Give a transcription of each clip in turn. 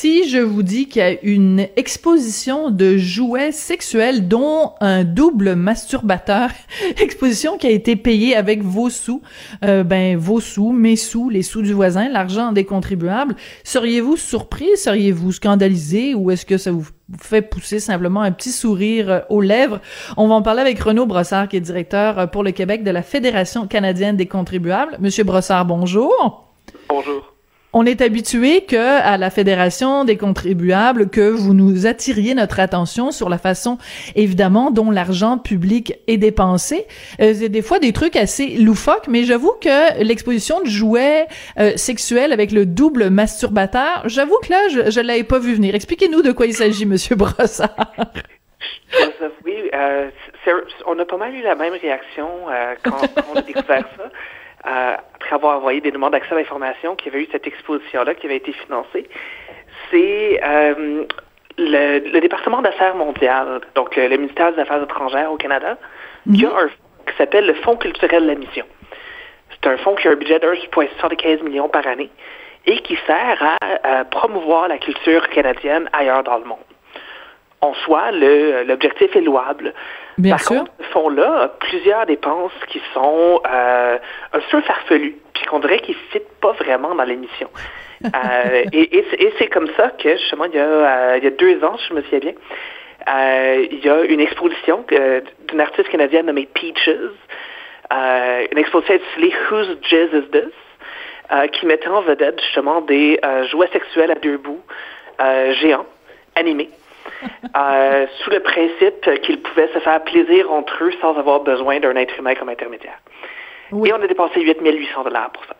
si je vous dis qu'il y a une exposition de jouets sexuels dont un double masturbateur, exposition qui a été payée avec vos sous, euh, ben vos sous, mes sous, les sous du voisin, l'argent des contribuables, seriez-vous surpris, seriez-vous scandalisé ou est-ce que ça vous fait pousser simplement un petit sourire euh, aux lèvres? On va en parler avec Renaud Brossard, qui est directeur euh, pour le Québec de la Fédération canadienne des contribuables. Monsieur Brossard, bonjour. Bonjour. On est habitué que à la Fédération des contribuables que vous nous attiriez notre attention sur la façon évidemment dont l'argent public est dépensé. Euh, c'est des fois des trucs assez loufoques, mais j'avoue que l'exposition de jouets euh, sexuels avec le double masturbateur, j'avoue que là je, je l'avais pas vu venir. Expliquez-nous de quoi il s'agit, Monsieur Brossard. Oui, euh, on a pas mal eu la même réaction euh, quand, quand, on a découvert ça après avoir envoyé des demandes d'accès à l'information, qu'il y avait eu cette exposition-là qui avait été financée, c'est euh, le, département d'affaires mondiales, donc le, ministère des Affaires étrangères au Canada, qui a mhm. un fonds qui s'appelle le Fonds culturel de la mission. C'est un fonds qui a un budget de 1,75 millions par année et qui sert à, promouvoir la culture canadienne ailleurs dans le monde. En soi, l'objectif est louable. Bien Par sûr. contre, ce fonds-là a plusieurs dépenses qui sont euh, un peu farfelues, puis qu'on dirait qu'ils ne fitent pas vraiment dans l'émission. euh, et, et, c'est comme ça que, justement, il y a, euh, il y a deux ans, je me souviens bien, euh, il y a une exposition euh, d'une artiste canadienne nommée Peaches, euh, une exposition intitulée Whose Jazz Is This, qui mettait en vedette justement des jouets sexuels à deux bouts géants, animés. Euh, sous le principe qu'ils pouvaient se faire plaisir entre eux sans avoir besoin d'un être humain comme intermédiaire. Et on a dépensé 8800 dollars pour ça.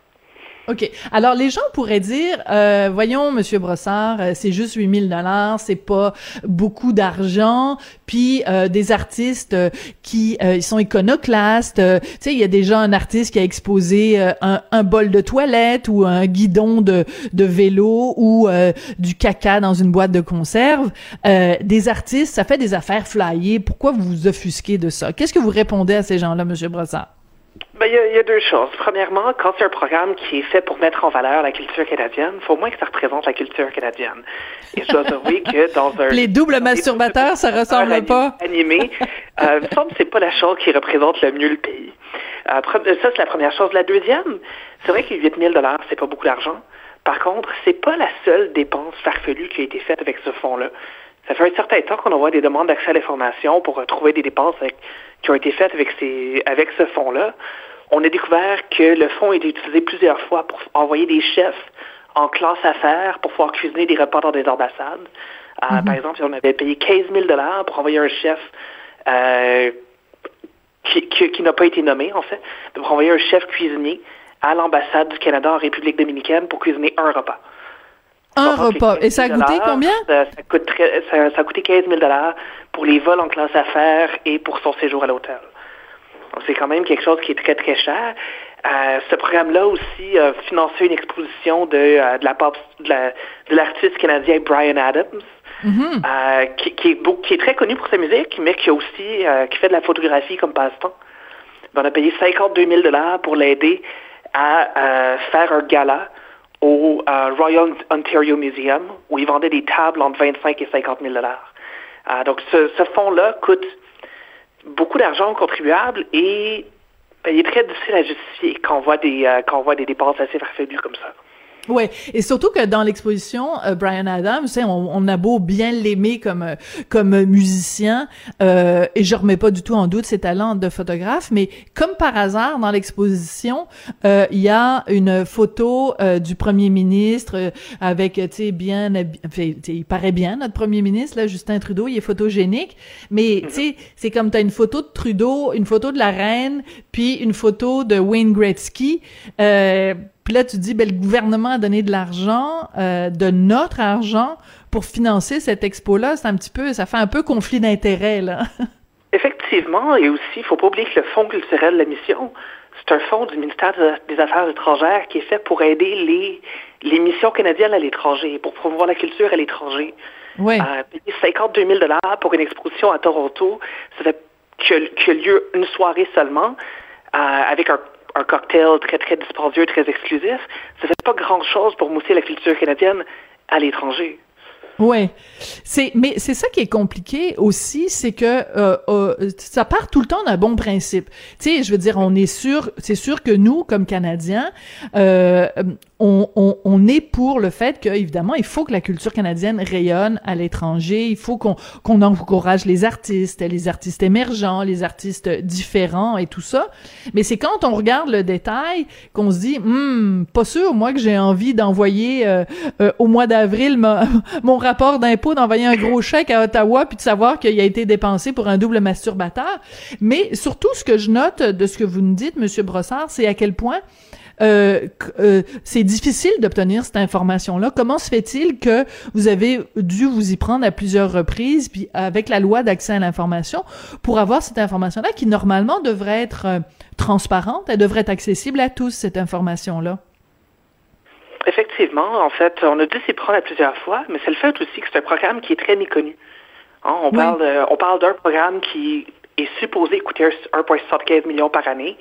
OK. Alors, les gens pourraient dire, euh, voyons, Monsieur Brossard, euh, c'est juste 8000 dollars, c'est pas beaucoup d'argent, puis euh, des artistes euh, qui ils sont iconoclastes. tu sais, il y a déjà un artiste qui a exposé un, un, bol de toilette ou un guidon de, de vélo ou du caca dans une boîte de conserve. des artistes, ça fait des affaires flyées. Pourquoi vous vous offusquez de ça? Qu'est-ce que vous répondez à ces gens-là, Monsieur Brossard? Ben, il y, a deux choses. Premièrement, quand c'est un programme qui est fait pour mettre en valeur la culture canadienne, il faut au moins que ça représente la culture canadienne. Et je dois avouer que dans un... Les doubles masturbateurs, ça ressemble pas? Animé, euh, il me semble que c'est pas la chose qui représente le mieux le pays. Euh, ça, c'est la première chose. La deuxième, c'est vrai que 8 000 c'est pas beaucoup d'argent. Par contre, c'est pas la seule dépense farfelue qui a été faite avec ce fonds-là. Ça fait un certain temps qu'on envoie des demandes d'accès à l'information pour trouver des dépenses qui ont été faites avec, ces, avec ce fonds-là on a découvert que le fonds a été utilisé plusieurs fois pour envoyer des chefs en classe affaires pour pouvoir cuisiner des repas dans des ambassades. Euh, mhm. Par exemple, on avait payé 15 000 pour envoyer un chef euh, qui, n'a pas été nommé, en fait, pour envoyer un chef cuisinier à l'ambassade du Canada en République dominicaine pour cuisiner un repas. Un repas. Et ça a coûté combien? Ça, ça a coûté 15 000 pour les vols en classe affaires et pour son séjour à l'hôtel. C'est quand même quelque chose qui est très, très cher. Euh, ce programme-là aussi a financé une exposition de, euh, de la pop, de l'artiste canadien Brian Adams, mm-hmm. euh, qui, qui, est, qui, est, très connu pour sa musique, mais qui a aussi qui fait de la photographie comme passe-temps. On a payé 52 000 dollars pour l'aider à faire un gala au Royal Ontario Museum où il vendait des tables entre 25 et 50 000 dollars. donc ce, ce fonds-là coûte beaucoup d'argent aux contribuables et ben, il est très difficile à justifier quand on voit des, euh, quand on voit des dépenses assez farfelues comme ça. Ouais, et surtout que dans l'exposition, euh, Brian Adams, on, on a beau bien l'aimer comme euh, comme musicien, euh, et je remets pas du tout en doute ses talents de photographe, mais comme par hasard dans l'exposition, euh, il y a une photo du premier ministre avec, tu sais, bien, enfin, il paraît bien notre premier ministre là, Justin Trudeau, il est photogénique, mais tu sais, c'est comme t'as une photo de Trudeau, une photo de la reine, puis une photo de Wayne Gretzky. Euh, puis là, tu dis, ben, le gouvernement a donné de l'argent, euh, de notre argent, pour financer cette expo-là. C'est un petit peu, ça fait un peu conflit d'intérêts, là. Effectivement, et aussi, il faut pas oublier que le Fonds culturel de la mission, c'est un fonds du ministère des Affaires étrangères qui est fait pour aider les, les missions canadiennes à l'étranger, pour promouvoir la culture à l'étranger. Oui. Euh, payer 52 000 pour une exposition à Toronto, ça fait que, que lieu une soirée seulement, euh, avec un un cocktail très, très dispendieux, très exclusif, ça fait pas grand-chose pour mousser la culture canadienne à l'étranger. Ouais, c'est mais c'est ça qui est compliqué aussi, c'est que euh, euh, ça part tout le temps d'un bon principe. Tu sais, je veux dire, on est sûr, c'est sûr que nous, comme Canadiens, euh, on, on, on, est pour le fait que évidemment, il faut que la culture canadienne rayonne à l'étranger. Il faut qu'on qu'on encourage les artistes, les artistes émergents, les artistes différents et tout ça. Mais c'est quand on regarde le détail qu'on se dit, hmm, pas sûr moi que j'ai envie d'envoyer au mois d'avril mon rapport d'impôt d'envoyer un gros chèque à Ottawa puis de savoir qu'il a été dépensé pour un double masturbateur. Mais surtout, ce que je note de ce que vous nous dites, Monsieur Brossard, c'est à quel point euh, euh, c'est difficile d'obtenir cette information-là. Comment se fait-il que vous avez dû vous y prendre à plusieurs reprises, puis avec la loi d'accès à l'information, pour avoir cette information-là qui normalement devrait être euh, transparente, elle devrait être accessible à tous, cette information-là? Effectivement, en fait, on a dû s'y prendre à plusieurs fois, mais c'est le fait aussi que c'est un programme qui est très méconnu. Hein, on, parle, on parle d'un programme qui est supposé coûter 1,75 millions par année,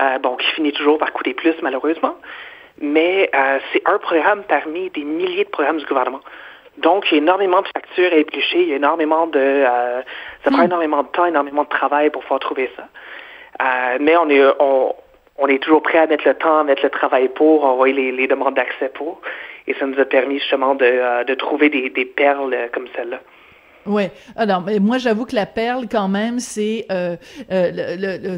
euh, bon, qui finit toujours par coûter plus, malheureusement, mais euh, c'est un programme parmi des milliers de programmes du gouvernement. Donc, il y a énormément de factures à éplucher, il y a énormément de... Euh, ça prend hmm. énormément de temps, énormément de travail pour pouvoir trouver ça. mais on est... On, on est toujours prêt à mettre le temps, à mettre le travail pour, envoyer les, demandes d'accès pour. Et ça nous a permis justement de, euh, trouver des, perles euh, comme celle-là. Oui. Alors, mais moi, j'avoue que la perle, quand même, c'est euh,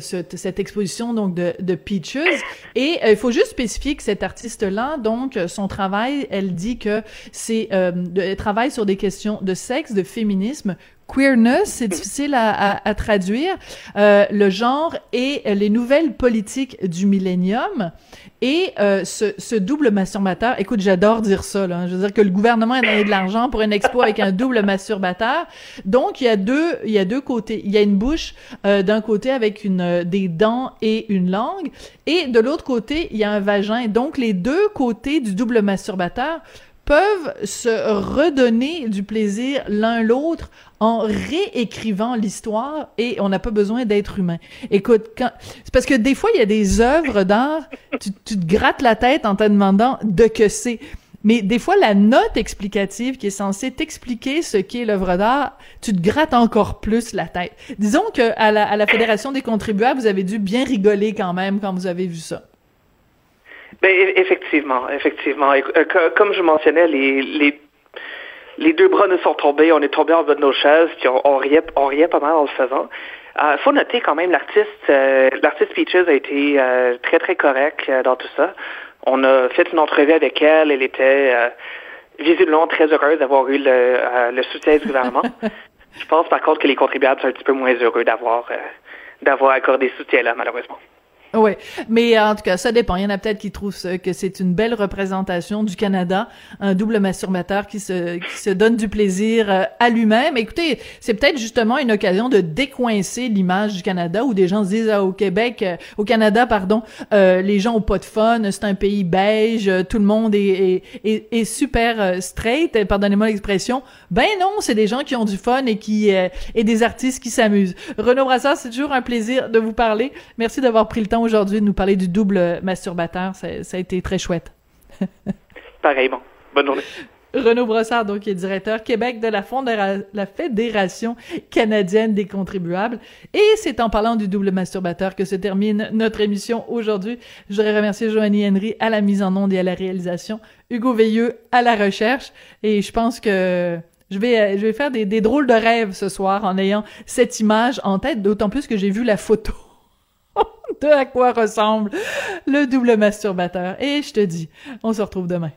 cette exposition donc de, de Peaches. Et il faut juste spécifier que cette artiste-là, donc, son travail, elle dit que c'est elle travaille sur des questions de sexe, de féminisme, queerness, c'est difficile à, traduire, euh, le genre et les nouvelles politiques du millénium et euh, ce, double masturbateur. Écoute, j'adore dire ça. Je veux dire que le gouvernement a donné de l'argent pour une expo avec un double masturbateur. Donc il y a deux, il y a deux côtés. Il y a une bouche euh, d'un côté avec des dents et une langue, et de l'autre côté il y a un vagin. Donc les deux côtés du double masturbateur peuvent se redonner du plaisir l'un l'autre en réécrivant l'histoire et on n'a pas besoin d'être humain. Écoute, quand... c'est parce que des fois, il y a des œuvres d'art, tu, tu, te grattes la tête en te demandant de que c'est. Mais des fois, la note explicative qui est censée t'expliquer ce qu'est l'œuvre d'art, tu te grattes encore plus la tête. Disons que la, à la Fédération des contribuables, vous avez dû bien rigoler quand même quand vous avez vu ça. Ben, e-, effectivement, effectivement. Euh, comme je mentionnais, les, les, les deux bras nous sont tombés, on est tombé en bas de nos chaises, puis on, on, riait, on riait pas mal en le faisant. Il euh, faut noter quand même l'artiste, euh, l'artiste Peaches a été très très correct dans tout ça. On a fait une entrevue avec elle, elle était visiblement très heureuse d'avoir eu le, le soutien du gouvernement. Je pense par contre que les contribuables sont un petit peu moins heureux d'avoir d'avoir accordé ce soutien-là, malheureusement. Oui, mais en tout cas, ça dépend. Il y en a peut-être qui trouvent que c'est une belle représentation du Canada, un double masturbateur qui se, qui se donne du plaisir euh, à lui-même. Écoutez, c'est peut-être justement une occasion de décoincer l'image du Canada où des gens se disent ah, au Québec, euh, au Canada, pardon, euh, les gens ont pas de fun, c'est un pays beige, tout le monde est, est, est, super straight, pardonnez-moi l'expression. Ben non, c'est des gens qui ont du fun et qui et des artistes qui s'amusent. Renaud Brassard, c'est toujours un plaisir de vous parler. Merci d'avoir pris le temps aujourd'hui de nous parler du double masturbateur. Ça, a été très chouette. Pareillement. Bonne journée. Renaud Brossard, donc, est directeur Québec de la, la Fédération canadienne des contribuables. Et c'est en parlant du double masturbateur que se termine notre émission aujourd'hui. Je voudrais remercier Joanie Henry à la mise en onde et à la réalisation, Hugo Veilleux à la recherche. Et je pense que je vais, je vais faire des, des drôles de rêves ce soir en ayant cette image en tête, d'autant plus que j'ai vu la photo de à quoi ressemble le double masturbateur. Et je te dis, on se retrouve demain.